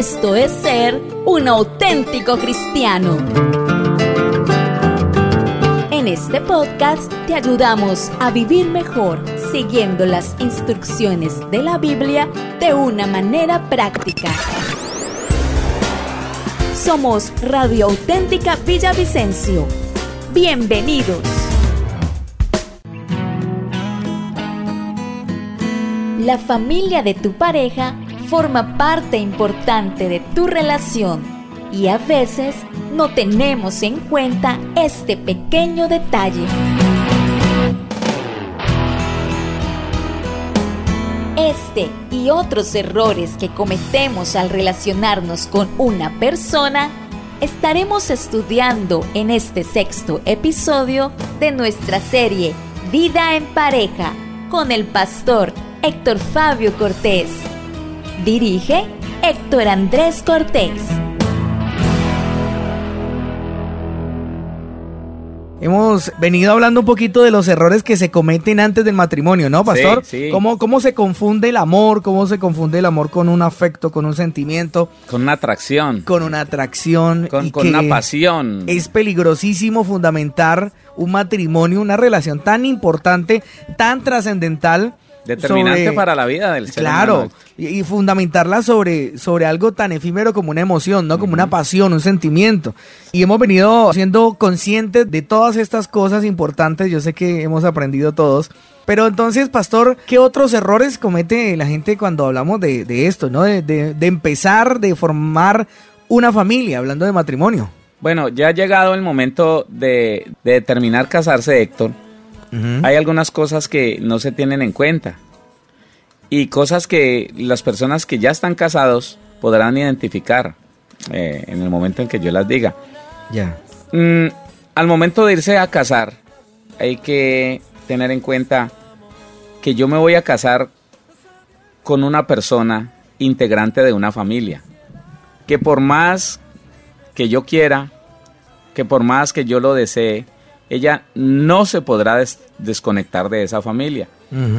Esto es ser un auténtico cristiano. En este podcast te ayudamos a vivir mejor siguiendo las instrucciones de la Biblia de una manera práctica. Somos Radio Auténtica Villavicencio. Bienvenidos. La familia de tu pareja forma parte importante de tu relación y a veces no tenemos en cuenta este pequeño detalle. Este y otros errores que cometemos al relacionarnos con una persona estaremos estudiando en este sexto episodio de nuestra serie Vida en pareja con el pastor Héctor Fabio Cortés. Dirige Héctor Andrés Cortés. Hemos venido hablando un poquito de los errores que se cometen antes del matrimonio, ¿no, pastor? Sí, sí. ¿Cómo, ¿Cómo se confunde el amor? ¿Cómo se confunde el amor con un afecto, con un sentimiento, Con una atracción, con una atracción? con, y con que una pasión. Es peligrosísimo fundamentar un matrimonio, una relación tan importante, tan trascendental. Determinante sobre- para la vida del ser Claro, humano. y, y fundamentarla sobre, sobre algo tan efímero como una emoción, ¿no? Como una pasión, un sentimiento. Y hemos venido siendo conscientes de todas estas cosas importantes. Yo sé que hemos aprendido todos. Pero entonces, pastor, ¿qué otros errores comete la gente cuando hablamos de, de esto, ¿no? De, de- de empezar, de formar una familia, hablando de matrimonio. Bueno, ya ha llegado el momento de, de determinar casarse, Héctor. Hay algunas cosas que no se tienen en cuenta. Y cosas que las personas que ya están casados podrán identificar eh, en el momento en que yo las diga. Ya. Mm, al momento de irse a casar, hay que tener en cuenta que yo me voy a casar con una persona integrante de una familia. Que por más que yo quiera, que por más que yo lo desee, ella no se podrá des- desconectar de esa familia.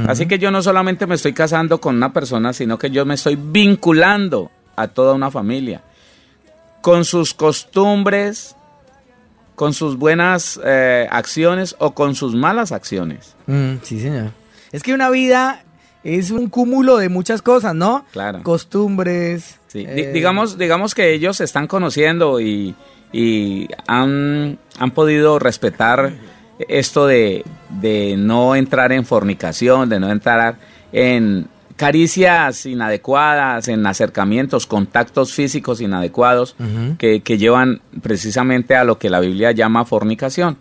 Así que yo no solamente me estoy casando con una persona, sino que yo me estoy vinculando a toda una familia. Con sus costumbres, con sus buenas eh, acciones o con sus malas acciones. Mm, sí, señor. Es que una vida es un cúmulo de muchas cosas, ¿no? Claro. Costumbres. Sí, eh, digamos, digamos que ellos se están conociendo y, y han, han podido respetar esto de, de no entrar en fornicación, de no entrar en caricias inadecuadas, en acercamientos, contactos físicos inadecuados que, que llevan precisamente a lo que la Biblia llama fornicación.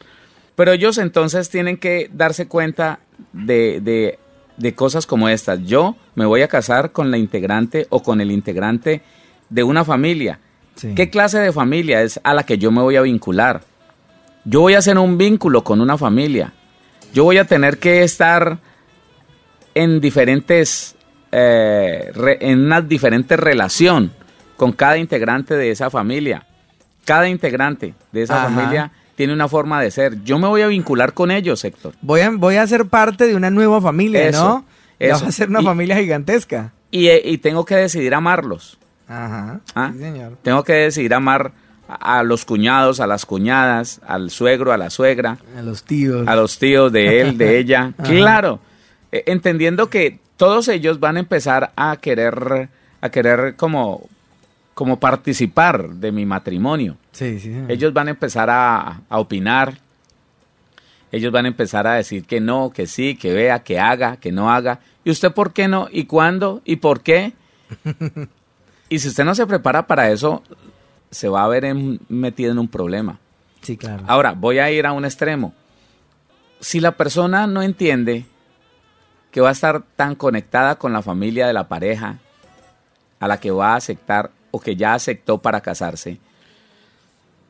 Pero ellos entonces tienen que darse cuenta de, de- de cosas como estas. Yo me voy a casar con la integrante o con el integrante de una familia. Sí. ¿Qué clase de familia es a la que yo me voy a vincular? Yo voy a hacer un vínculo con una familia. Yo voy a tener que estar en diferentes, eh, re- en una diferente relación con cada integrante de esa familia. Cada integrante de esa Ajá. familia tiene una forma de ser. Yo me voy a vincular con ellos, Héctor. Voy a, voy a ser parte de una nueva familia, Eso, ¿no? Ya eso. va a ser una Y- familia gigantesca. Y, eh, y tengo que decidir amarlos. Ajá. ¿ah? Sí, señor. Tengo que decidir amar a, los cuñados, a las cuñadas, al suegro, a la suegra, A los tíos. a los tíos de él, de ella. Ajá. Claro, eh, entendiendo que todos ellos van a empezar a querer, a querer como, como participar de mi matrimonio. Sí, sí, señor. Ellos van a empezar a, a opinar. Ellos van a empezar a decir que no, que sí, que vea, que haga, que no haga. ¿Y usted por qué no? ¿Y cuándo? ¿Y por qué? y si usted no se prepara para eso, se va a ver en- metido en un problema. Sí, claro. Ahora, voy a ir a un extremo. Si la persona no entiende que va a estar tan conectada con la familia de la pareja a la que va a aceptar o que ya aceptó para casarse,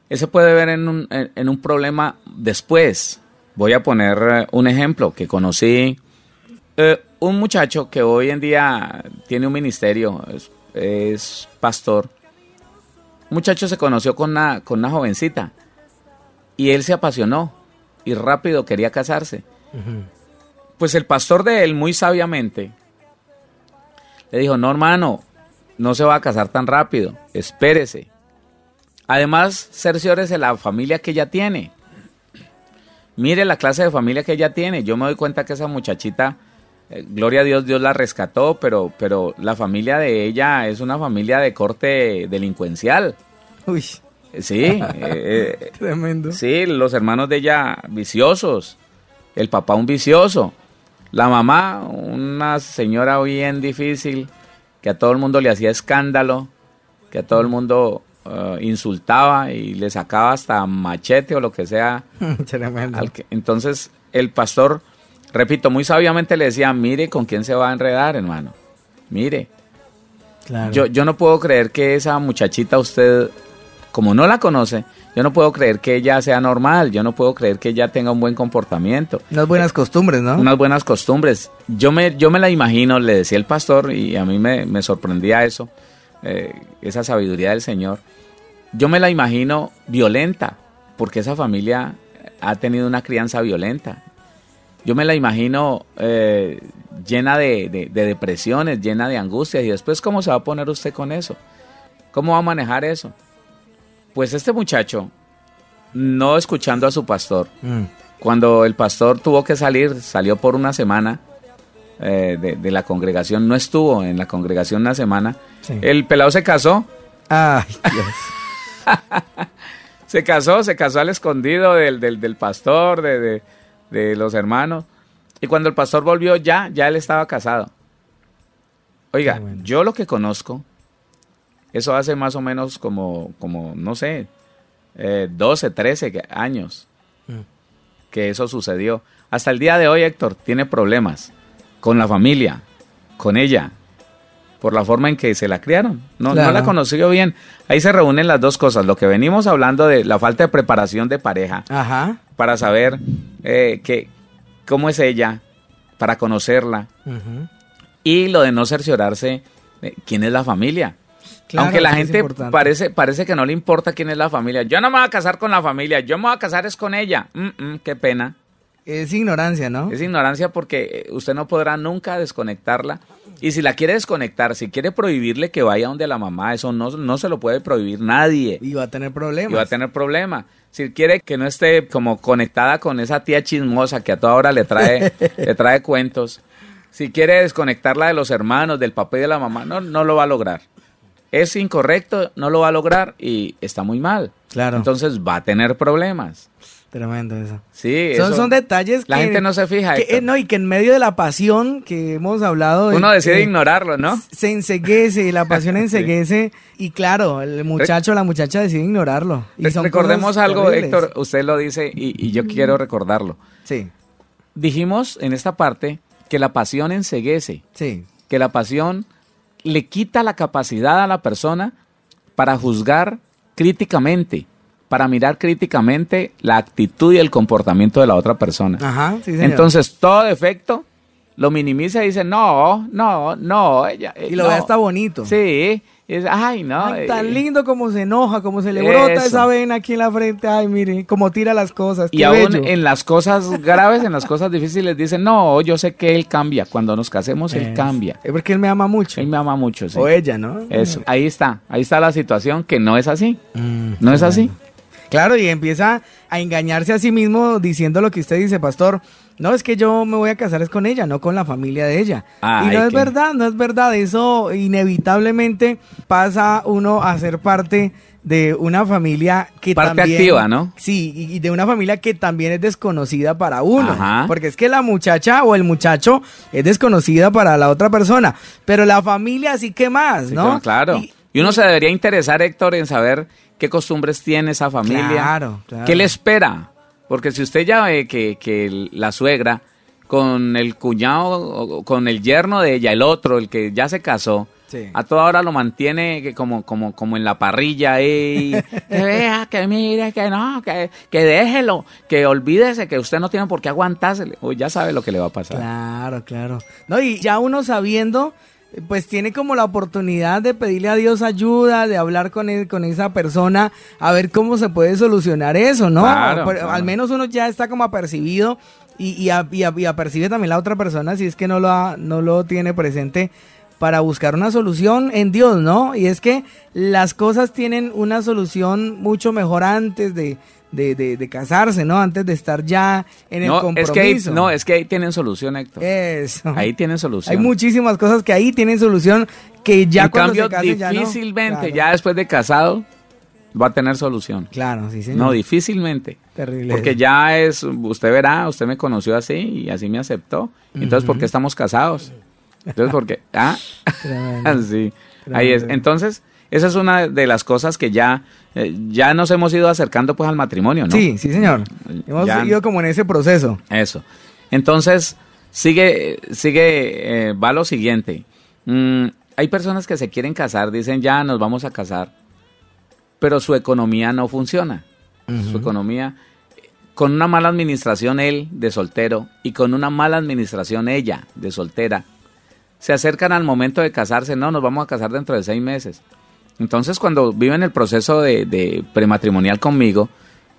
ese puede ver en un, en- en un problema después. Voy a poner eh, un ejemplo que conocí. eh, un muchacho que hoy en día tiene un ministerio, es, es pastor. Un muchacho se conoció con una, con una jovencita y él se apasionó y rápido quería casarse. Pues el pastor de él, muy sabiamente, le dijo, no hermano, no se va a casar tan rápido, espérese. Además, cerciórese la familia que ella tiene. Mire la clase de familia que ella tiene. Yo me doy cuenta que esa muchachita, eh, gloria a Dios, Dios la rescató, pero, pero la familia de ella es una familia de corte delincuencial. Uy. Sí, eh, eh, Tremendo. sí, los hermanos de ella viciosos, el papá un vicioso, la mamá una señora bien difícil, que a todo el mundo le hacía escándalo, que a todo el mundo eh, insultaba y le sacaba hasta machete o lo que sea. Tremendo. al que- entonces el pastor, repito, muy sabiamente le decía, mire con quién se va a enredar, hermano. Mire, Claro. yo, yo no puedo creer que esa muchachita usted, como no la conoce, yo no puedo creer que ella sea normal, yo no puedo creer que ella tenga un buen comportamiento, Unas buenas costumbres, ¿no? unas buenas costumbres. Yo me, yo me la imagino, le decía el pastor, y a mí me, me sorprendía eso, eh, esa sabiduría del Señor. Yo me la imagino violenta, porque esa familia ha tenido una crianza violenta. Yo me la imagino eh, llena de, de- de depresiones, llena de angustias. ¿Y después cómo se va a poner usted con eso? ¿Cómo va a manejar eso? Pues este muchacho, no escuchando a su pastor, Mm. cuando el pastor tuvo que salir, salió por una semana eh, de, de la congregación, no estuvo en la congregación una semana. Sí. El pelado se casó, Ay, Dios. se casó, se casó al escondido del, del, del pastor, de, de- los hermanos. Y cuando el pastor volvió, ya, ya él estaba casado. Oiga, bueno. yo lo que conozco, eso hace más o menos como, como no sé, eh, 12, 13 que- años Mm. que eso sucedió. Hasta el día de hoy, Héctor, tiene problemas con la familia, con ella, por la forma en que se la criaron. No, Claro. no la conoció bien. Ahí se reúnen las dos cosas. Lo que venimos hablando de la falta de preparación de pareja Ajá. para saber eh, que, cómo es ella, para conocerla. Ujú. Y lo de no cerciorarse de quién es la familia. Claro, Aunque la gente parece, parece que no le importa quién es la familia. Yo no me voy a casar con la familia, yo me voy a casar es con ella. Mm, mm, qué pena. Es ignorancia, ¿no? Es ignorancia porque eh, usted no podrá nunca desconectarla. Y si la quiere desconectar, si quiere prohibirle que vaya donde la mamá, eso no, no se lo puede prohibir nadie. Y va a tener problemas. Y va a tener problema. Si quiere que no esté como conectada con esa tía chismosa que a toda hora le trae, le trae cuentos. Si quiere desconectarla de los hermanos, del papá y de la mamá, no, no lo va a lograr. Es incorrecto, no lo va a lograr y está muy mal. Claro. Entonces va a tener problemas. Tremendo eso. Sí, Son, eso- son detalles La que... gente no se fija. que, eh, no, y que en medio de la pasión que hemos hablado... Uno decide eh, ignorarlo, ¿no? Se enseguece, la pasión enseguece. Y claro, el muchacho o la muchacha decide ignorarlo. Y son Recordemos algo. Héctor, usted lo dice y, y yo quiero recordarlo. Sí, Dijimos en esta parte que la pasión enseguece, sí. que la pasión le quita la capacidad a la persona para juzgar críticamente, para mirar críticamente la actitud y el comportamiento de la otra persona. Ajá, sí, señor. Entonces, todo defecto lo minimiza y dice, no, no, no, ella... eh, Y lo no". ve hasta bonito. Sí, es, ay, no. Ay, eh, tan lindo como se enoja, como se le brota esa vena aquí en la frente. Ay, mire, como tira las cosas. Y aún en las cosas graves, en las cosas difíciles, dicen, no, yo sé que él cambia. Cuando nos casemos, él cambia. Es porque él me ama mucho. Él me ama mucho, sí. O ella, ¿no? Eso, ahí está, ahí está la situación que no es así. Mm, No es así. Claro, y empieza a engañarse a sí mismo diciendo lo que usted dice, pastor. No, es que yo me voy a casar es con ella, no con la familia de ella. Y no es verdad, no es verdad. Eso inevitablemente pasa uno a ser parte de una familia que Parte también... activa, ¿no? Sí, y de una familia que también es desconocida para uno. Ajá. Porque es que la muchacha o el muchacho es desconocida para la otra persona. Pero la familia sí que más, Sí, ¿no? Claro. Y- Y, uno se debería interesar, Héctor, en saber qué costumbres tiene esa familia. Claro, claro. ¿Qué le espera? Porque si usted ya ve que, que la suegra con el cuñado, con el yerno de ella, el otro, el que ya se casó, Sí. a toda hora lo mantiene como, como, como en la parrilla y que vea, que mire, que no, que, que déjelo, que olvídese que usted no tiene por qué aguantársele. Uy, ya sabe lo que le va a pasar. Claro, claro. No, y ya uno sabiendo, pues tiene como la oportunidad de pedirle a Dios ayuda, de hablar con él, con esa persona, a ver cómo se puede solucionar eso, ¿no? Claro, Pero claro. Al menos uno ya está como apercibido y, y, a- y a- y apercibe también la otra persona si es que no lo, ha- no lo tiene presente. para buscar una solución en Dios, ¿no? Y es que las cosas tienen una solución mucho mejor antes de, de, casarse, ¿no? Antes de estar ya en el compromiso. no, es que ahí tienen solución, Héctor. Eso. Ahí tienen solución. Hay muchísimas cosas que ahí tienen solución que ya en cuando cambio, difícilmente, ya, después de casado, va a tener solución. Claro, sí, señor. No, difícilmente. Terrible. Porque ya es, usted verá, usted me conoció así y así me aceptó. Entonces, ¿por qué estamos casados? Entonces, ¿por qué? Ah, sí. Ahí es. Entonces, esa es una de las cosas que ya, eh, ya nos hemos ido acercando pues al matrimonio, ¿no? Sí, sí, señor. Hemos ido como en ese proceso. Eso. Entonces, sigue, sigue, eh, va lo siguiente. Mm, hay personas que se quieren casar, dicen ya nos vamos a casar, pero su economía no funciona. Su economía, con una mala administración él de soltero y con una mala administración ella de soltera, se acercan al momento de casarse, no, nos vamos a casar dentro de seis meses. Entonces, cuando viven el proceso de, prematrimonial conmigo,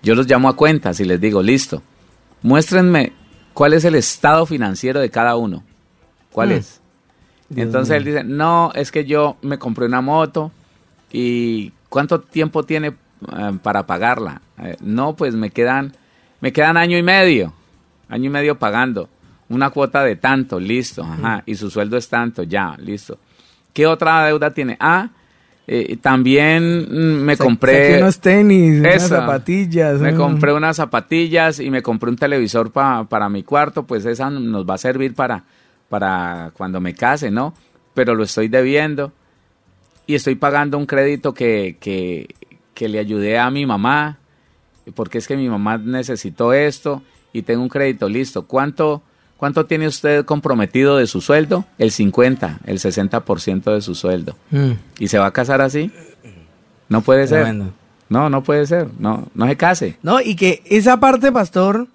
yo los llamo a cuentas y les digo, listo, muéstrenme cuál es el estado financiero de cada uno. ¿Cuál mm. es? Entonces él dice, no, es que yo me compré una moto y ¿cuánto tiempo tiene eh, para pagarla? Eh, no, pues me quedan, me quedan año y medio, año y medio pagando. Una cuota de tanto, listo, ajá, mm. y su sueldo es tanto, ya, listo. ¿Qué otra deuda tiene? Ah, eh, también mm, me compré unos tenis, unas zapatillas. Me compré unas zapatillas y me compré un televisor para mi cuarto, pues esa nos va a servir para, para cuando me case, ¿no? Pero lo estoy debiendo y estoy pagando un crédito que, que, que le ayudé a mi mamá, porque es que mi mamá necesitó esto y tengo un crédito listo. ¿Cuánto, ¿Cuánto tiene usted comprometido de su sueldo? El 50, el 60% de su sueldo. Mm. ¿Y se va a casar así? No puede ser. No, no puede ser. No, no se case. No, y que esa parte, pastor,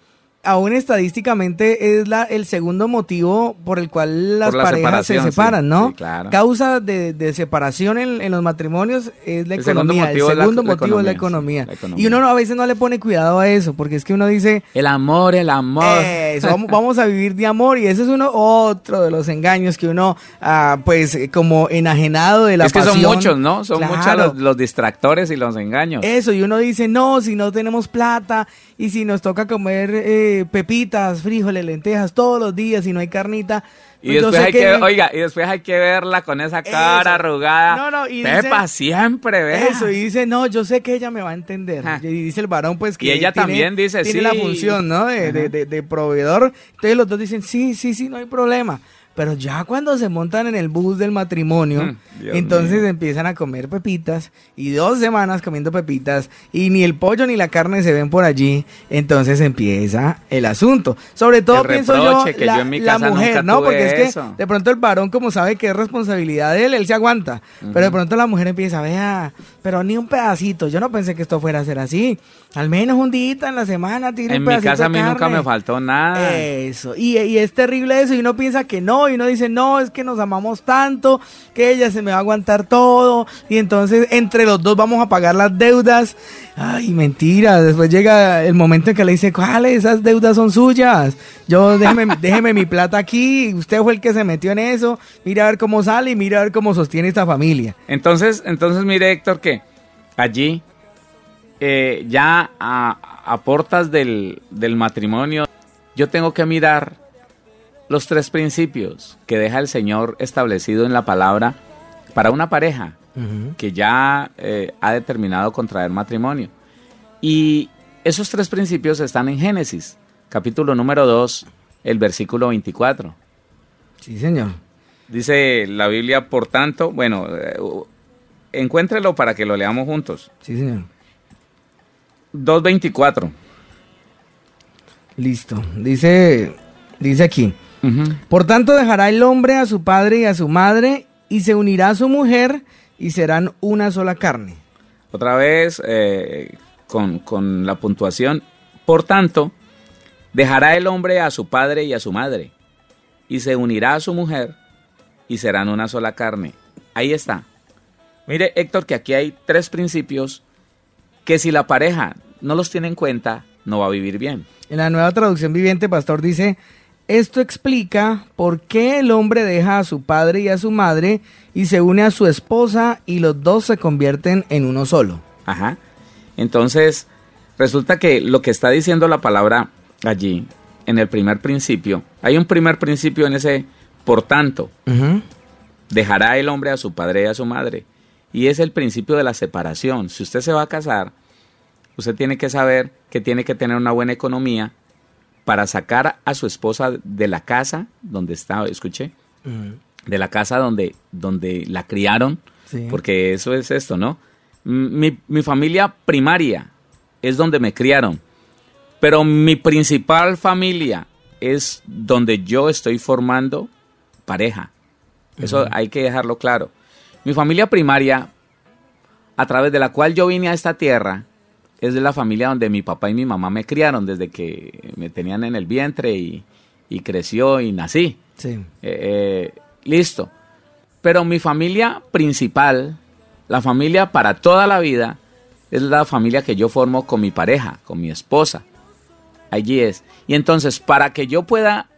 aún estadísticamente es la, el segundo motivo por el cual las parejas se separan, ¿no? Causa de, separación en, los matrimonios es la economía. el segundo motivo es la economía. Y uno a veces no le pone cuidado a eso, porque es que uno dice... El amor, el amor. vamos, a vivir de amor y ese es uno otro de los engaños que uno, ah, pues, como enajenado de la Es que son muchos, ¿no? Son muchos los distractores y los engaños. Eso, y uno dice, no, si no tenemos plata y si nos toca comer eh, pepitas, frijoles, lentejas todos los días y no hay carnita. Y pues después hay que, oiga, y después hay que verla con esa cara arrugada. No, no, y Pepa siempre, ve. Eso, y dice, no, yo sé que ella me va a entender. Y dice el varón, pues que. Y ella también dice, tiene la función, ¿no? De, de, de, proveedor. Entonces los dos dicen, sí, sí, sí, no hay problema. Pero ya cuando se montan en el bus del matrimonio, mm, entonces empiezan a comer pepitas y dos semanas comiendo pepitas y ni el pollo ni la carne se ven por allí. Entonces empieza el asunto. Sobre todo pienso yo, la, mujer, ¿no? Porque es que de pronto el varón, como sabe que es responsabilidad de él, él se aguanta. Pero de pronto la mujer empieza, vea, pero ni un pedacito. Yo no pensé que esto fuera a ser así. Al menos un día en la semana tire En mi casa a mí nunca me faltó nada. Eso. Y, y es terrible eso. Y uno piensa que no y uno dice, no, es que nos amamos tanto, que ella se me va a aguantar todo, y entonces entre los dos vamos a pagar las deudas. Ay, mentira, después llega el momento en que le dice, ¿cuáles? Esas deudas son suyas. Yo, déjeme, déjeme mi plata aquí, usted fue el que se metió en eso, mira a ver cómo sale y mira a ver cómo sostiene esta familia. Entonces, entonces mire Héctor que allí, eh, ya a, a portas del, del matrimonio, yo tengo que mirar los tres principios que deja el Señor establecido en la palabra para una pareja que ya eh, ha determinado contraer matrimonio. Y esos tres principios están en Génesis, capítulo número 2, el versículo 24. Sí, Señor. Dice la Biblia, por tanto, bueno, eh, encuéntrelo para que lo leamos juntos. Sí, Señor. 2.24. Listo. Dice, dice aquí. Por tanto dejará el hombre a su padre y a su madre y se unirá a su mujer y serán una sola carne. Otra vez eh, con, la puntuación. Por tanto, dejará el hombre a su padre y a su madre y se unirá a su mujer y serán una sola carne. Ahí está. Mire, Héctor, que aquí hay tres principios que si la pareja no los tiene en cuenta, no va a vivir bien. En la nueva traducción viviente, pastor dice, esto explica por qué el hombre deja a su padre y a su madre y se une a su esposa y los dos se convierten en uno solo. Ajá. Entonces, resulta que lo que está diciendo la palabra allí, en el primer principio, hay un primer principio en ese, por tanto, dejará el hombre a su padre y a su madre. Y es el principio de la separación. Si usted se va a casar, usted tiene que saber que tiene que tener una buena economía para sacar a su esposa de la casa donde estaba, escuché, de la casa donde, donde la criaron, porque eso es esto, ¿no? Mi, mi familia primaria es donde me criaron, pero mi principal familia es donde yo estoy formando pareja. Eso hay que dejarlo claro. Mi familia primaria, a través de la cual yo vine a esta tierra, es de la familia donde mi papá y mi mamá me criaron desde que me tenían en el vientre y, creció y nací. Sí. Eh, eh, listo. Pero mi familia principal, la familia para toda la vida, es la familia que yo formo con mi pareja, con mi esposa. Allí es. Y entonces, para que yo pueda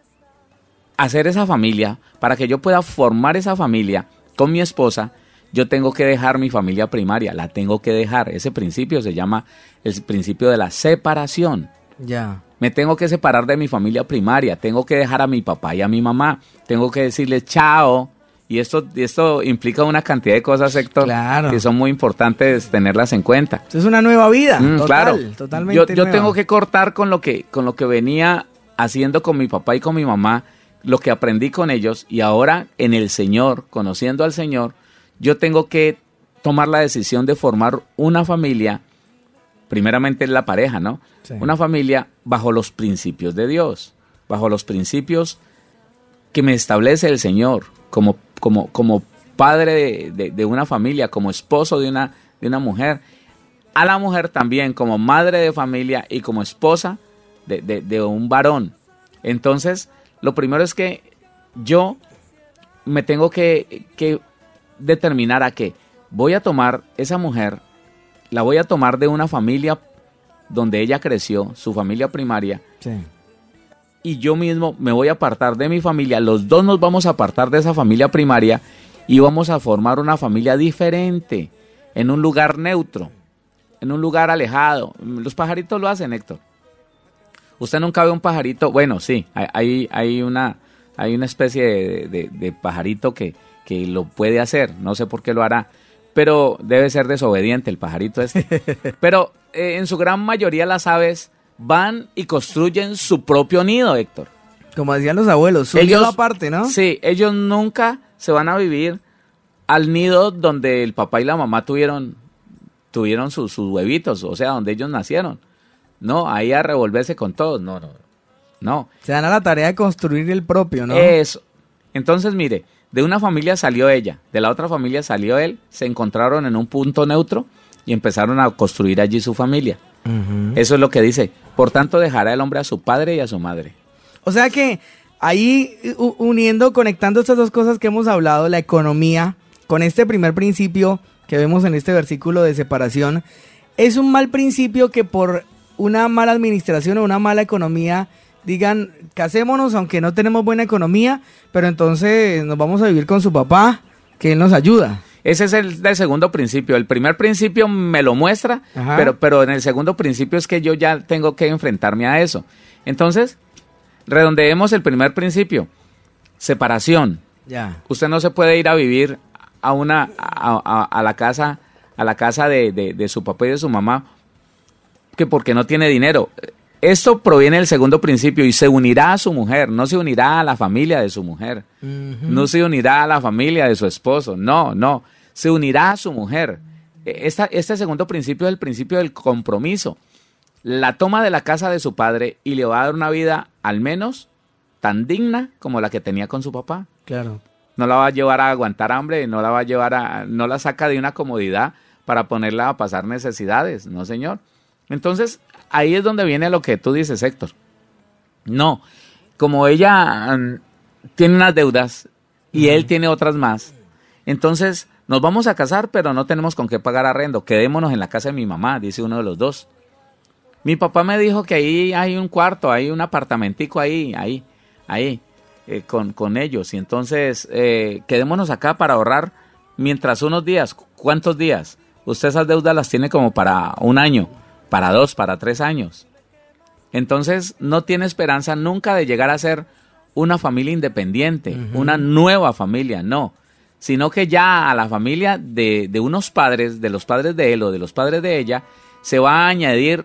hacer esa familia, para que yo pueda formar esa familia con mi esposa, yo tengo que dejar mi familia primaria, la tengo que dejar. Ese principio se llama el principio de la separación. Ya. Me tengo que separar de mi familia primaria, tengo que dejar a mi papá y a mi mamá, tengo que decirles chao. Y esto, esto implica una cantidad de cosas, Héctor, que son muy importantes tenerlas en cuenta. es una nueva vida. Mm, claro. Totalmente yo, yo tengo que cortar con lo que, con lo que venía haciendo con mi papá y con mi mamá, lo que aprendí con ellos, y ahora en el Señor, conociendo al Señor, yo tengo que tomar la decisión de formar una familia, primeramente la pareja, ¿no? Una familia bajo los principios de Dios, bajo los principios que me establece el Señor como, como, como padre de, una familia, como esposo de una, de una mujer, a la mujer también como madre de familia y como esposa de, de un varón. Entonces, lo primero es que yo me tengo que, que determinar a que voy a tomar esa mujer, la voy a tomar de una familia donde ella creció, su familia primaria, y yo mismo me voy a apartar de mi familia, los dos nos vamos a apartar de esa familia primaria y vamos a formar una familia diferente, en un lugar neutro, en un lugar alejado. Los pajaritos lo hacen, Héctor. Usted nunca ve un pajarito, bueno, sí, hay, hay, una, hay una especie de pajarito que, que lo puede hacer, no sé por qué lo hará, pero debe ser desobediente el pajarito este. pero eh, en su gran mayoría las aves van y construyen su propio nido, Héctor. Como decían los abuelos, su ellos, aparte, ¿no? Sí, ellos nunca se van a vivir al nido donde el papá y la mamá tuvieron, tuvieron sus, huevitos, o sea, donde ellos nacieron. No, ahí a revolverse con todos, no, no, no. Se dan a la tarea de construir el propio, ¿no? Eso. Entonces, mire, de una familia salió ella, de la otra familia salió él, se encontraron en un punto neutro y empezaron a construir allí su familia. Eso es lo que dice. Por tanto, dejará el hombre a su padre y a su madre. O sea que ahí uniendo, conectando estas dos cosas que hemos hablado, la economía, con este primer principio que vemos en este versículo de separación, es un mal principio que por una mala administración o una mala economía digan, casémonos aunque no tenemos buena economía, pero entonces nos vamos a vivir con su papá, que él nos ayuda. Ese es el, segundo principio. El primer principio me lo muestra, pero, pero en el segundo principio es que yo ya tengo que enfrentarme a eso. Entonces, redondeemos el primer principio. Separación. Ya. Usted no se puede ir a vivir a una a, la casa a la casa de, de, su papá y de su mamá que porque no tiene dinero. Esto proviene del segundo principio y se unirá a su mujer, no se unirá a la familia de su mujer, no se unirá a la familia de su esposo, no, no, se unirá a su mujer. E, este segundo principio es el principio del compromiso. La toma de la casa de su padre y le va a dar una vida al menos tan digna como la que tenía con su papá. Claro. No la va a llevar a aguantar hambre, no la va a llevar a, no la saca de una comodidad para ponerla a pasar necesidades, no señor. Entonces, ahí es donde viene lo que tú dices, Héctor. No, como ella mm, tiene unas deudas y él tiene otras más, entonces nos vamos a casar, pero no tenemos con qué pagar arrendo. Quedémonos en la casa de mi mamá, dice uno de los dos. Mi papá me dijo que ahí hay un cuarto, hay un apartamentico ahí, ahí. ahí eh, con, con ellos. Y entonces eh, quedémonos acá para ahorrar mientras unos días. ¿Cuántos días? Usted esas deudas las tiene como para un año, para dos, para tres años. Entonces no tiene esperanza nunca de llegar a ser una familia independiente, una nueva familia, no, sino que ya a la familia de, de, unos padres, de los padres de él o de los padres de ella, se va a añadir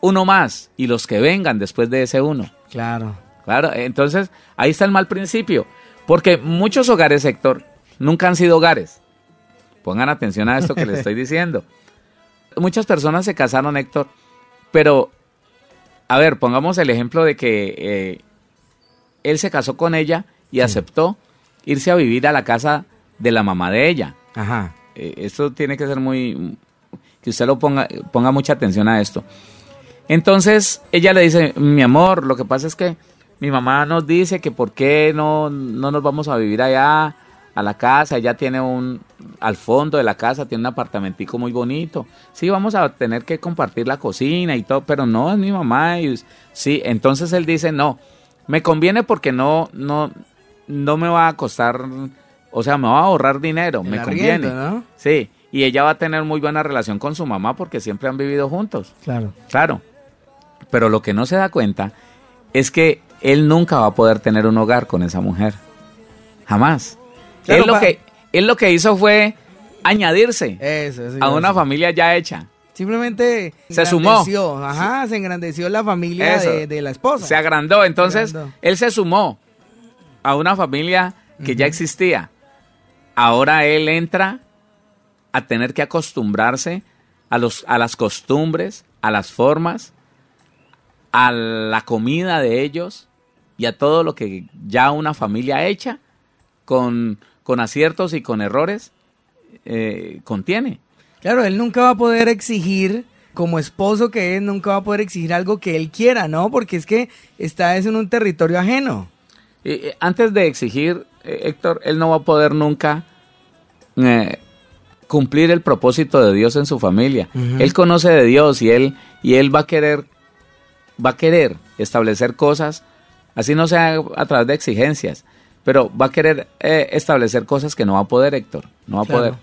uno más y los que vengan después de ese uno. Claro. Claro, entonces ahí está el mal principio, porque muchos hogares, Héctor, nunca han sido hogares. Pongan atención a esto que les estoy diciendo. Muchas personas se casaron, Héctor, pero, a ver, pongamos el ejemplo de que eh, él se casó con ella y aceptó irse a vivir a la casa de la mamá de ella. Ajá. Eh, esto tiene que ser muy... que usted lo ponga, ponga mucha atención a esto. Entonces ella le dice, mi amor, lo que pasa es que mi mamá nos dice que por qué no, no nos vamos a vivir allá a la casa, ella tiene un, al fondo de la casa tiene un apartamentico muy bonito. Sí, vamos a tener que compartir la cocina y todo, pero no es mi mamá. Y, sí, entonces él dice, no, me conviene porque no, no, no me va a costar, o sea, me va a ahorrar dinero, me conviene. ¿no? Sí, y ella va a tener muy buena relación con su mamá porque siempre han vivido juntos. Claro. Claro. Pero lo que no se da cuenta es que él nunca va a poder tener un hogar con esa mujer. Jamás. Claro, él, lo que, él lo que hizo fue añadirse Eso, a una familia ya hecha. Simplemente Se sumó. engrandeció, Ajá, se engrandeció la familia de, de la esposa. Se agrandó. Entonces, agrandó. él se sumó a una familia que ya existía. Ahora él entra a tener que acostumbrarse a, los, a las costumbres, a las formas, a la comida de ellos y a todo lo que ya una familia hecha, con, con aciertos y con errores, eh, contiene. Claro, él nunca va a poder exigir, como esposo que es, nunca va a poder exigir algo que él quiera, ¿no? Porque es que está es en un territorio ajeno. Eh, antes de exigir, eh, Héctor, él no va a poder nunca cumplir el propósito de Dios en su familia. Él conoce de Dios y él y él va a querer va a querer establecer cosas, así no sea a través de exigencias, pero va a querer eh, establecer cosas que no va a poder, Héctor, no va a poder,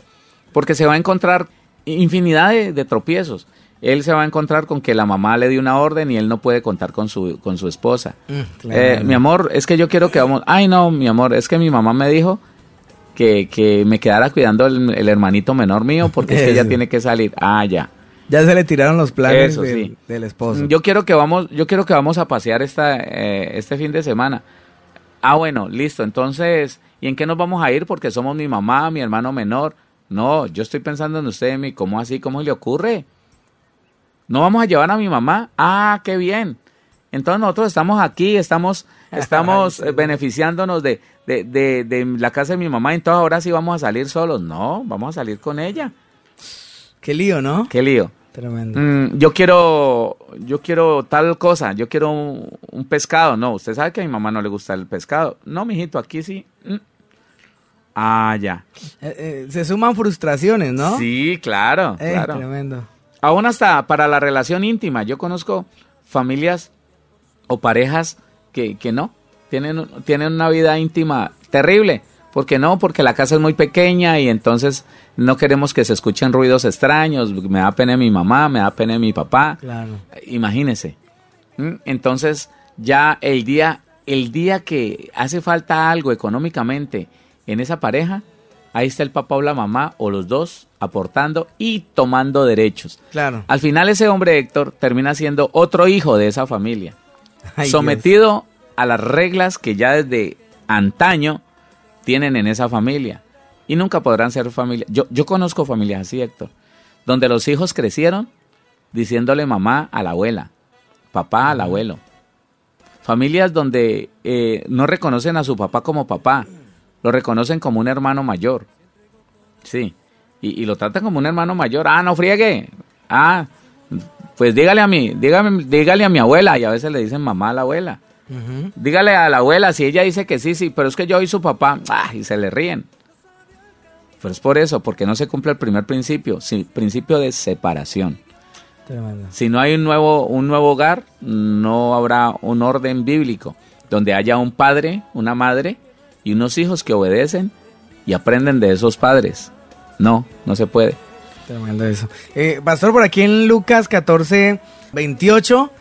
porque se va a encontrar infinidad de, de tropiezos. Él se va a encontrar con que la mamá le dio una orden y él no puede contar con su, con su esposa. Eh, mi amor, es que yo quiero que vamos. Ay, no, mi amor, es que mi mamá me dijo que, que me quedara cuidando el, el hermanito menor mío porque es que ella tiene que salir. Ah, ya. Ya se le tiraron los planes Eso, del, sí. del esposo. Yo quiero que vamos, yo quiero que vamos a pasear esta, eh, este fin de semana. Ah, bueno, listo. Entonces, ¿y en qué nos vamos a ir? Porque somos mi mamá, mi hermano menor. No, yo estoy pensando en usted, mi, ¿cómo así? ¿Cómo le ocurre? ¿No vamos a llevar a mi mamá? Ah, qué bien. Entonces nosotros estamos aquí, estamos, estamos beneficiándonos de, de, de, de la casa de mi mamá, entonces ahora sí vamos a salir solos. No, vamos a salir con ella. Qué lío, ¿no? Qué lío. Tremendo. Mm, yo quiero, yo quiero tal cosa, yo quiero un, un pescado. No, usted sabe que a mi mamá no le gusta el pescado. No, mijito, aquí sí. Mm. Ah, ya. Eh, eh, se suman frustraciones, ¿no? Sí, claro, Eh, claro. Tremendo. Aún hasta para la relación íntima. Yo conozco familias o parejas que, que no, tienen, tienen una vida íntima terrible. ¿Por qué no? Porque la casa es muy pequeña y entonces no queremos que se escuchen ruidos extraños. Me da pena mi mamá, me da pena mi papá. Claro. Imagínese. ¿Mm? Entonces, ya el día, el día que hace falta algo económicamente en esa pareja, ahí está el papá o la mamá o los dos aportando y tomando derechos. Claro. Al final ese hombre Héctor termina siendo otro hijo de esa familia, Ay, sometido a las reglas que ya desde antaño tienen en esa familia y nunca podrán ser familia. Yo, yo conozco familias así, Héctor, donde los hijos crecieron diciéndole mamá a la abuela, papá al abuelo. Familias donde eh, no reconocen a su papá como papá, lo reconocen como un hermano mayor. Sí. Y, y lo tratan como un hermano mayor. Ah, no friegue. Ah, pues dígale a mi, dígame, dígale a mi abuela. Y a veces le dicen mamá a la abuela. Dígale a la abuela, si ella dice que sí, sí, pero es que yo y su papá, ah, y se le ríen. Pero es por eso, porque no se cumple el primer principio, sí, principio de separación. Tremendo. Si no hay un nuevo, un nuevo hogar, no habrá un orden bíblico. donde haya un padre, una madre y unos hijos que obedecen y aprenden de esos padres. No, no se puede. Tremendo eso. Eh, pastor, por aquí en Lucas 14, 28,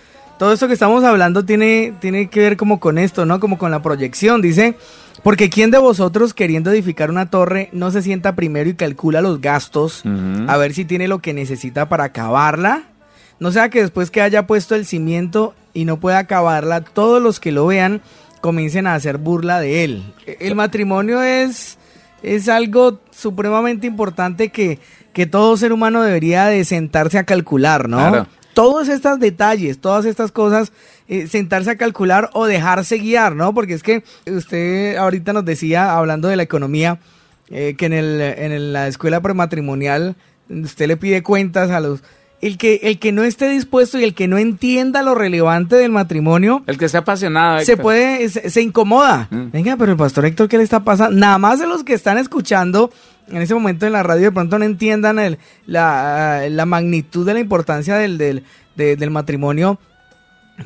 todo esto que estamos hablando tiene, tiene que ver como con esto, ¿no? Como con la proyección. Dice, porque ¿quién de vosotros queriendo edificar una torre no se sienta primero y calcula los gastos a ver si tiene lo que necesita para acabarla? No sea que después que haya puesto el cimiento y no pueda acabarla, todos los que lo vean comiencen a hacer burla de él. El matrimonio es, es algo supremamente importante que, que todo ser humano debería de sentarse a calcular, ¿no? Todos estos detalles, todas estas cosas, eh, sentarse a calcular o dejarse guiar, ¿no? Porque es que usted ahorita nos decía, hablando de la economía, eh, que en, el, en la escuela prematrimonial usted le pide cuentas a los el que, el que no esté dispuesto y el que no entienda lo relevante del matrimonio. El que esté apasionado. Se puede, se, incomoda. Mm. Venga, pero el pastor Héctor, ¿qué le está pasando? Nada más de los que están escuchando en ese momento en la radio de pronto no entiendan el, la, la, magnitud de la importancia del, del, del matrimonio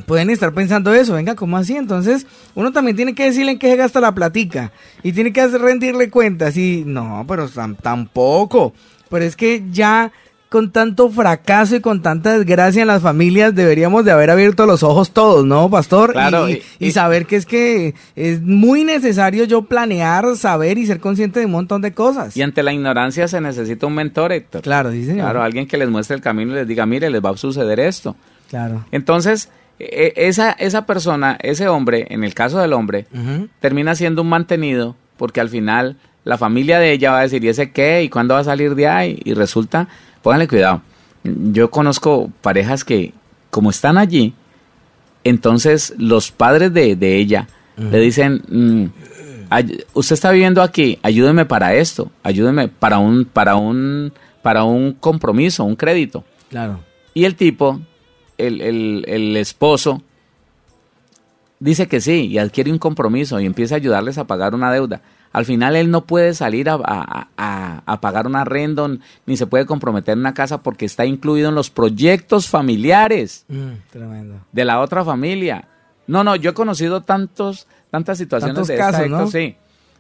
pueden estar pensando eso, venga, ¿cómo así? Entonces, uno también tiene que decirle en qué se gasta la platica y tiene que rendirle cuentas y no, pero tampoco. Pero es que ya con tanto fracaso y con tanta desgracia en las familias, deberíamos de haber abierto los ojos todos, ¿no, pastor? Claro. Y, saber que es que es muy necesario yo planear, saber y ser consciente de un montón de cosas. Y ante la ignorancia se necesita un mentor, Héctor. Claro, sí, señor. Claro, alguien que les muestre el camino y les diga, mire, les va a suceder esto. Claro. Entonces, e, esa, esa persona, ese hombre, en el caso del hombre, termina siendo un mantenido porque al final la familia de ella va a decir, ¿y ese qué? ¿Y cuándo va a salir de ahí? Y resulta pónganle cuidado. Yo conozco parejas que, como están allí, entonces los padres de, ella le dicen, mm, usted está viviendo aquí, ayúdeme para esto, ayúdeme para un, para un, para un compromiso, un crédito. Claro. Y el tipo, el, el, el esposo, dice que sí y adquiere un compromiso y empieza a ayudarles a pagar una deuda al final él no puede salir a, a, pagar un arrendo ni se puede comprometer en una casa porque está incluido en los proyectos familiares mm, de la otra familia. No, no, yo he conocido tantos, tantas situaciones de casos, ¿no? sí,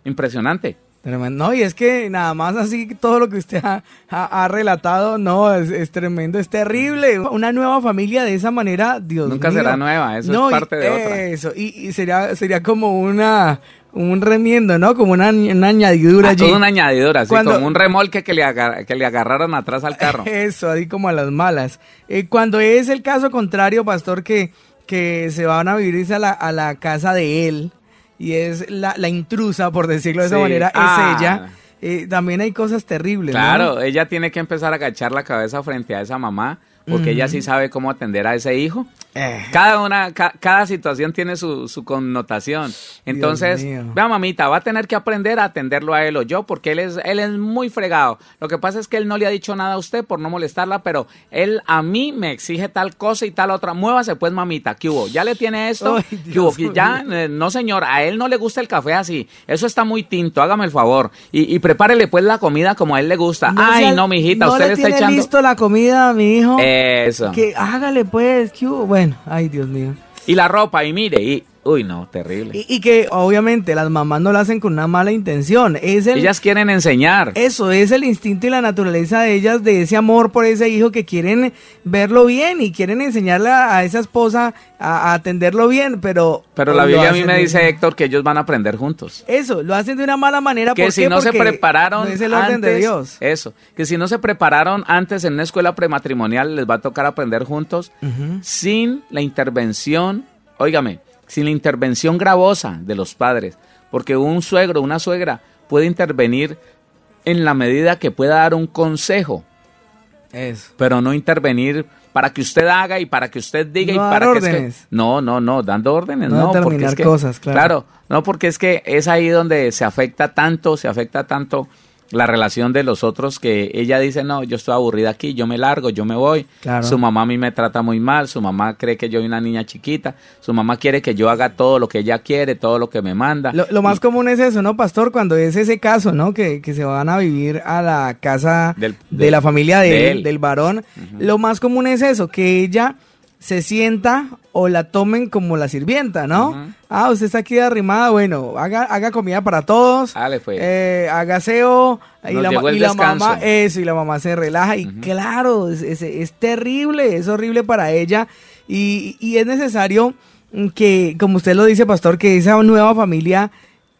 impresionante. No, y es que nada más así todo lo que usted ha, relatado, no, es, tremendo, es terrible. Una nueva familia de esa manera, Dios Nunca será nueva, eso es parte de otra. Eso, y, sería, sería como una, un remiendo, ¿no? Como una, añadidura ah, allí. una añadidura, así como un remolque que le, que le agarraron atrás al carro. Eso, ahí como a las malas. Eh, cuando es el caso contrario, pastor, que, que se van a vivir a la, a la casa de él y es la, la intrusa, por decirlo de esa manera, es ah. ella. Eh, también hay cosas terribles. Claro, ella tiene que empezar a agachar la cabeza frente a esa mamá porque ella sí sabe cómo atender a ese hijo. Eh. Cada una, cada situación tiene su, su connotación. Entonces, vea mamita, va a tener que aprender a atenderlo a él o yo, porque él es, él es muy fregado. Lo que pasa es que él no le ha dicho nada a usted por no molestarla, pero él a mí me exige tal cosa y tal otra. Muévase pues, mamita, ¿qué hubo? ¿Ya le tiene esto? ¿Qué hubo? Ya, eh, no señor, a él no le gusta el café así. Eso está muy tinto, hágame el favor. Y, y prepárele pues la comida como a él le gusta. Ay, no, mijita, usted le, está echando. listo la comida, mi hijo? Eso. Que hágale pues. Bueno, ay, Dios mío. Y la ropa, y mire, y Uy, no, terrible. Y, que obviamente las mamás no lo hacen con una mala intención. Es ellas quieren enseñar. Eso, es el instinto y la naturaleza de ellas, de ese amor por ese hijo que quieren verlo bien y quieren enseñarle a, esa esposa a, atenderlo bien, pero... Pero la Biblia a mí me dice, Héctor, que ellos van a aprender juntos. Eso, lo hacen de una mala manera. Que si no se prepararon... es el orden de Dios. Eso, que si no se prepararon antes en una escuela prematrimonial, les va a tocar aprender juntos sin la intervención, óigame, sin la intervención gravosa de los padres, porque un suegro, una suegra puede intervenir en la medida que pueda dar un consejo, Eso. pero no intervenir para que usted haga y para que usted diga y para que, no, no, no, dando órdenes, no, porque es que, cosas, claro. claro, no porque es que es ahí donde se afecta tanto, se afecta tanto la relación de los otros que ella dice, no, yo estoy aburrida aquí, yo me largo, yo me voy. Su mamá a mí me trata muy mal, su mamá cree que yo soy una niña chiquita, su mamá quiere que yo haga todo lo que ella quiere, todo lo que me manda. Lo, más común es eso, ¿no, pastor? Cuando es ese caso, ¿no? Que, se van a vivir a la casa de la familia del varón. Lo más común es eso, que ella se sienta o la tomen como la sirvienta, ¿no? Ah, usted está aquí arrimada, bueno, haga, haga comida para todos, Dale, pues. eh, haga aseo, y la, y la mamá, eso, y la mamá se relaja, y claro, es, es- es terrible, es horrible para ella, y, y es necesario que, como usted lo dice, pastor, que esa nueva familia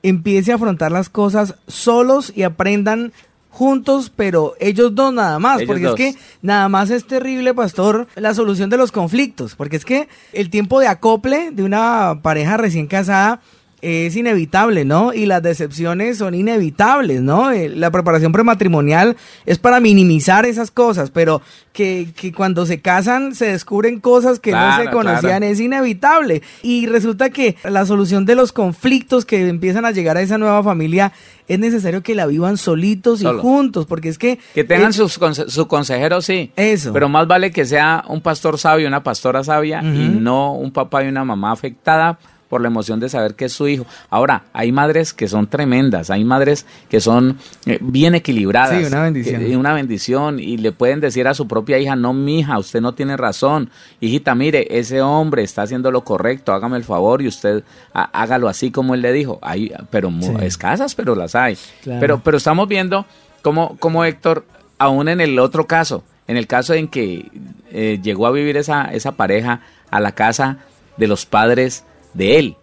empiece a afrontar las cosas solos y aprendan juntos, pero ellos dos nada más, Ellos porque dos. es que nada más es terrible, pastor, la solución de los conflictos, porque es que el tiempo de acople de una pareja recién casada es inevitable, ¿no? Y las decepciones son inevitables, ¿no? Eh, La preparación prematrimonial es para minimizar esas cosas, pero que, que cuando se casan se descubren cosas que no se conocían, claro. es inevitable. Y resulta que la solución de los conflictos que empiezan a llegar a esa nueva familia es necesario que la vivan solitos Solo. y juntos, porque es que... Que tengan es- sus conse- su consejero, sí. Eso. Pero más vale que sea un pastor sabio, una pastora sabia, y no un papá y una mamá afectada por la emoción de saber que es su hijo. Ahora, hay madres que son tremendas, hay madres que son eh, bien equilibradas. Sí, una bendición. que- una bendición, y le pueden decir a su propia hija, no, mija, usted no tiene razón. Hijita, mire, ese hombre está haciendo lo correcto, hágame el favor y usted há- hágalo así como él le dijo. Hay, pero Sí. escasas, pero las hay. Claro. Pero, pero estamos viendo cómo, cómo Héctor, aún en el otro caso, en el caso en que eh, llegó a vivir esa, esa pareja a la casa de los padres de él,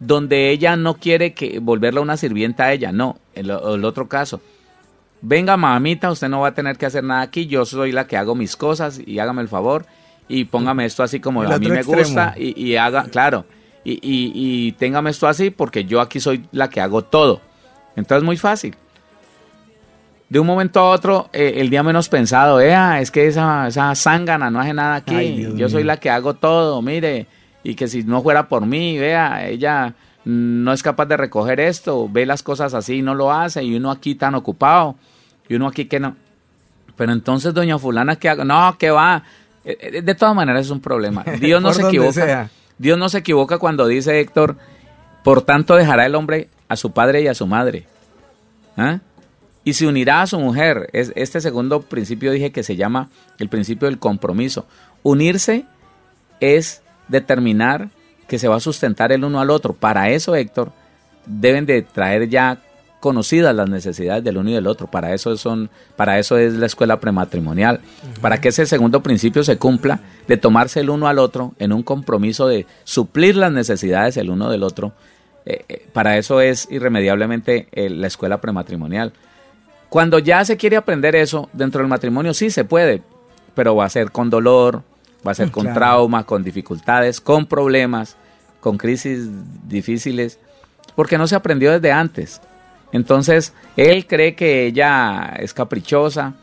donde ella no quiere que volverla una sirvienta a ella, no, el, el otro caso. Venga, mamita, usted no va a tener que hacer nada aquí, yo soy la que hago mis cosas y hágame el favor y póngame esto así como El a mí me extremo. gusta y, y haga, claro, y, y, y téngame esto así porque yo aquí soy la que hago todo. Entonces muy fácil. De un momento a otro, eh, el día menos pensado, "Ea, es que esa, esa zángana no hace nada aquí, Ay, yo soy la que hago todo, mire, y que si no fuera por mí, vea, ella no es capaz de recoger esto, ve las cosas así y no lo hace, y uno aquí tan ocupado, y uno aquí que no. Pero entonces, doña fulana, ¿qué hago? No, que va. Eh, eh, De todas maneras es un problema. Dios no se equivoca. sea. Dios no se equivoca cuando dice Héctor, por tanto dejará el hombre a su padre y a su madre. ¿Ah? Y se unirá a su mujer. Es, este segundo principio dije que se llama el principio del compromiso. Unirse es determinar que se va a sustentar el uno al otro. Para eso, Héctor, deben de traer ya conocidas las necesidades del uno y del otro. Para eso son, para eso es la escuela prematrimonial. Para que ese segundo principio se cumpla, de tomarse el uno al otro en un compromiso de suplir las necesidades el uno del otro. eh, eh, para eso es irremediablemente eh, la escuela prematrimonial. Cuando ya se quiere aprender eso dentro del matrimonio, sí se puede, pero va a ser con dolor, va a ser con Claro. trauma, con dificultades, con problemas, con crisis difíciles, porque no se aprendió desde antes. Entonces, él cree que ella es caprichosa,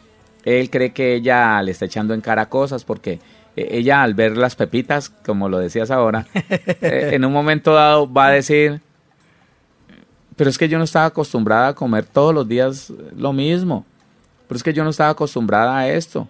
él cree que ella le está echando en cara cosas, porque eh, ella al ver las pepitas, como lo decías ahora, eh, en un momento dado va a decir, pero es que yo no estaba acostumbrada a comer todos los días lo mismo. Pero es que yo no estaba acostumbrada a esto.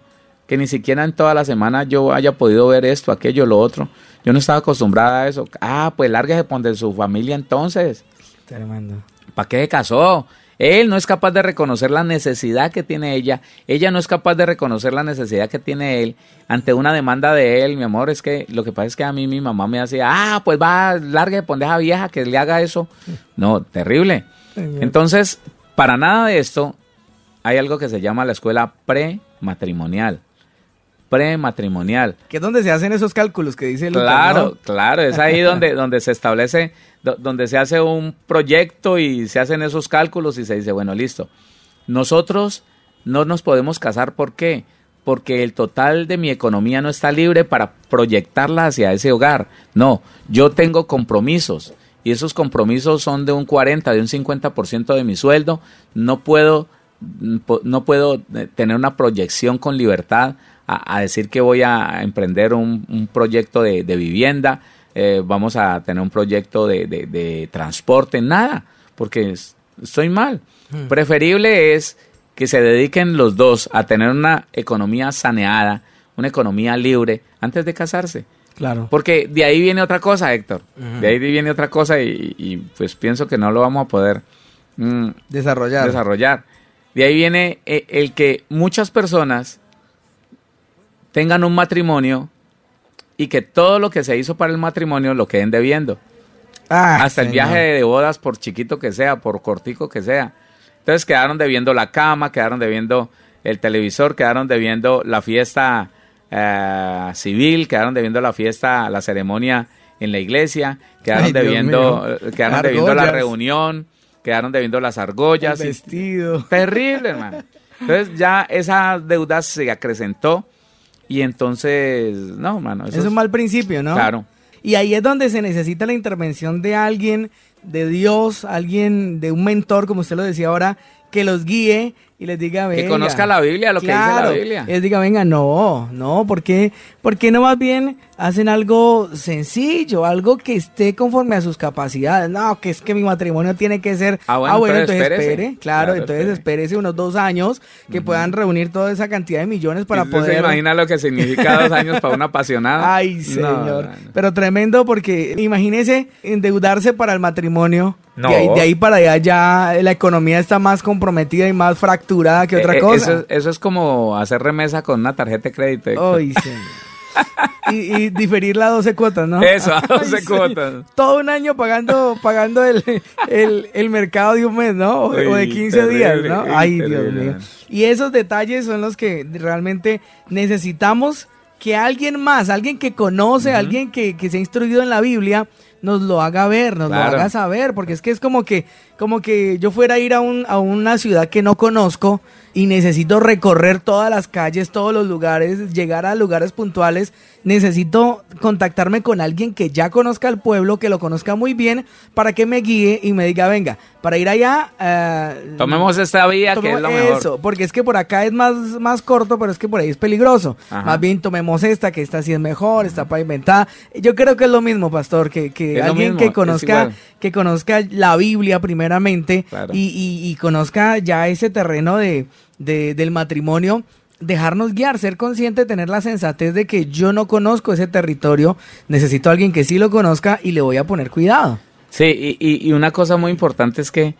Que ni siquiera en toda la semana yo haya podido ver esto, aquello, lo otro. Yo no estaba acostumbrada a eso. Ah, pues lárguese de su familia entonces. Tremendo. ¿Para qué se casó? Él no es capaz de reconocer la necesidad que tiene ella. Ella no es capaz de reconocer la necesidad que tiene él ante una demanda de él. Mi amor, es que lo que pasa es que a mí mi mamá me decía, ah, pues va, largue, ponde a esa vieja que le haga eso. No, terrible. Entonces, para nada de esto, hay algo que se llama la escuela prematrimonial. Prematrimonial. Que es donde se hacen esos cálculos que dice Lucas, Claro, ¿no? claro, es ahí donde, donde se establece, do- donde se hace un proyecto y se hacen esos cálculos y se dice, bueno, listo. Nosotros no nos podemos casar, ¿por qué? Porque el total de mi economía no está libre para proyectarla hacia ese hogar. No, yo tengo compromisos y esos compromisos son de un 40, de un 50% de mi sueldo. No puedo, mm, no puedo eh, tener una proyección con libertad a, a decir que voy a emprender un, un proyecto de, de vivienda, eh, vamos a tener un proyecto de, de- de transporte, nada, porque es- estoy mal. Preferible es que se dediquen los dos a tener una economía saneada, una economía libre, antes de casarse. Claro. Porque de ahí viene otra cosa, Héctor. De ahí viene otra cosa y, y, pues pienso que no lo vamos a poder mm, Desarrollar. desarrollar. De ahí viene eh, el que muchas personas tengan un matrimonio y que todo lo que se hizo para el matrimonio lo queden debiendo. Ah, Hasta el viaje de bodas, por chiquito que sea, por cortico que sea. Entonces quedaron debiendo la cama, quedaron debiendo el televisor, quedaron debiendo la fiesta eh, civil, quedaron debiendo la fiesta, la ceremonia en la iglesia, quedaron Ay, debiendo, eh, quedaron debiendo la reunión, quedaron debiendo las argollas. El y- vestido. Terrible, hermano. Entonces ya esa deuda se acrecentó y entonces, no, hermano. eso Es un mal principio, ¿no? Claro. Y ahí es donde se necesita la intervención de alguien, de Dios, alguien, de un mentor, como usted lo decía ahora, que los guíe y les diga, venga. Que conozca la Biblia, lo que dice la Claro, Biblia. Les diga, venga, no, no, ¿por qué, ¿por qué no más bien hacen algo sencillo, algo que esté conforme a sus capacidades? No, que es que mi matrimonio tiene que ser... Ah, bueno, entonces entonces espérese. espere, claro, Claro, entonces espere. espérese unos dos años que puedan reunir toda esa cantidad de millones para ¿Y usted poder... se imagina lo que significa dos años para una apasionada? Ay, señor. no, no. Pero tremendo porque imagínese endeudarse para el matrimonio. No. De, ahí, de ahí para allá ya la economía está más comprometida y más fracturada que otra Eh, eh, cosa. Eso, eso es como hacer remesa con una tarjeta de crédito. Ay, señor. Y, y diferirla a 12 cuotas, ¿no? Eso, a 12 Ay, cuotas. Todo un año pagando pagando el, el, el mercado de un mes, ¿no? O, de- o de Uy, 15 terrible, días, ¿no? Ay, Dios mío. Y esos detalles son los que realmente necesitamos que alguien más, alguien que conoce, alguien que, que se ha instruido en la Biblia, nos lo haga ver, nos Claro. lo haga saber, porque es que es como que, como que yo fuera a ir a, un, a una ciudad que no conozco y necesito recorrer todas las calles, todos los lugares, llegar a lugares puntuales, necesito contactarme con alguien que ya conozca el pueblo, que lo conozca muy bien, para que me guíe y me diga, venga, para ir allá... eh, Tomemos esta vía que es lo mejor. Eso, porque es que por acá es más, más corto, pero es que por ahí es peligroso. Ajá. Más bien tomemos esta, que esta sí es mejor, está pavimentada. Yo creo que es lo mismo, pastor, que, que Es alguien mismo, que conozca, que conozca la Biblia primeramente Claro. y, y- y conozca ya ese terreno de, de- del matrimonio. Dejarnos guiar, ser consciente, tener la sensatez de que yo no conozco ese territorio, necesito a alguien que sí lo conozca y le voy a poner cuidado. Sí, y, y- una cosa muy importante es que,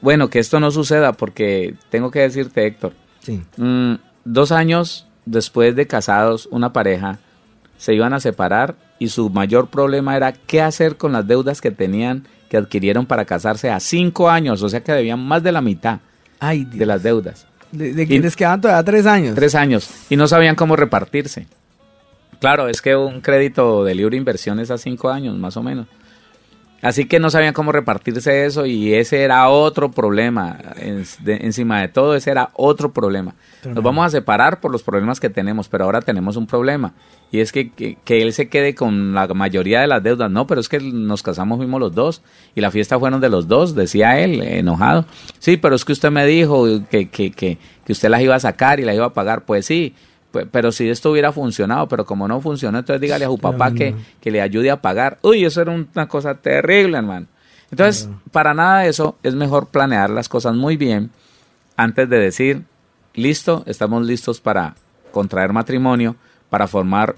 bueno, que esto no suceda, porque tengo que decirte, Héctor, Sí. mm, dos años después de casados, una pareja se iban a separar y su mayor problema era qué hacer con las deudas que tenían, que adquirieron para casarse a cinco años, o sea que debían más de la mitad Ay, de las deudas. De, de que y- les quedaban todavía tres años. Tres años. Y no sabían cómo repartirse. Claro, es que un crédito de libre inversión es a cinco años, más o menos. Así que no sabían cómo repartirse eso y ese era otro problema. En- de- encima de todo, ese era otro problema. Nos vamos a separar por los problemas que tenemos, pero ahora tenemos un problema. Y es que, que, que él se quede con la mayoría de las deudas. No, pero es que nos casamos, fuimos los dos. Y la fiesta fueron de los dos, decía él, enojado. Sí, pero es que usted me dijo que, que, que, que usted las iba a sacar y las iba a pagar. Pues sí, pero si esto hubiera funcionado, pero como no funcionó, entonces dígale a su papá que, que le ayude a pagar. Uy, eso era una cosa terrible, hermano. Entonces, para nada de eso es mejor planear las cosas muy bien antes de decir, listo, estamos listos para contraer matrimonio, para formar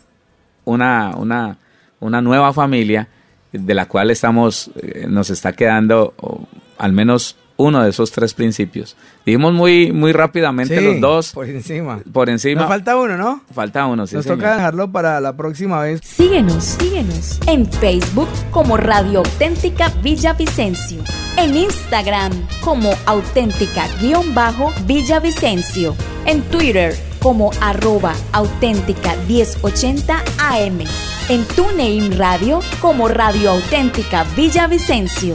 una, una, una nueva familia de la cual estamos, eh, nos está quedando o, al menos uno de esos tres principios. Dijimos muy, muy rápidamente Sí, los dos Por encima. por encima. Nos falta uno, ¿no? Falta uno, sí, Nos señor. toca dejarlo para la próxima vez. Síguenos, síguenos en Facebook como Radio Auténtica Villavicencio, en Instagram como auténtica-villavicencio, en Twitter como arroba auténtica 1080 AM, en TuneIn Radio como Radio Auténtica Villavicencio.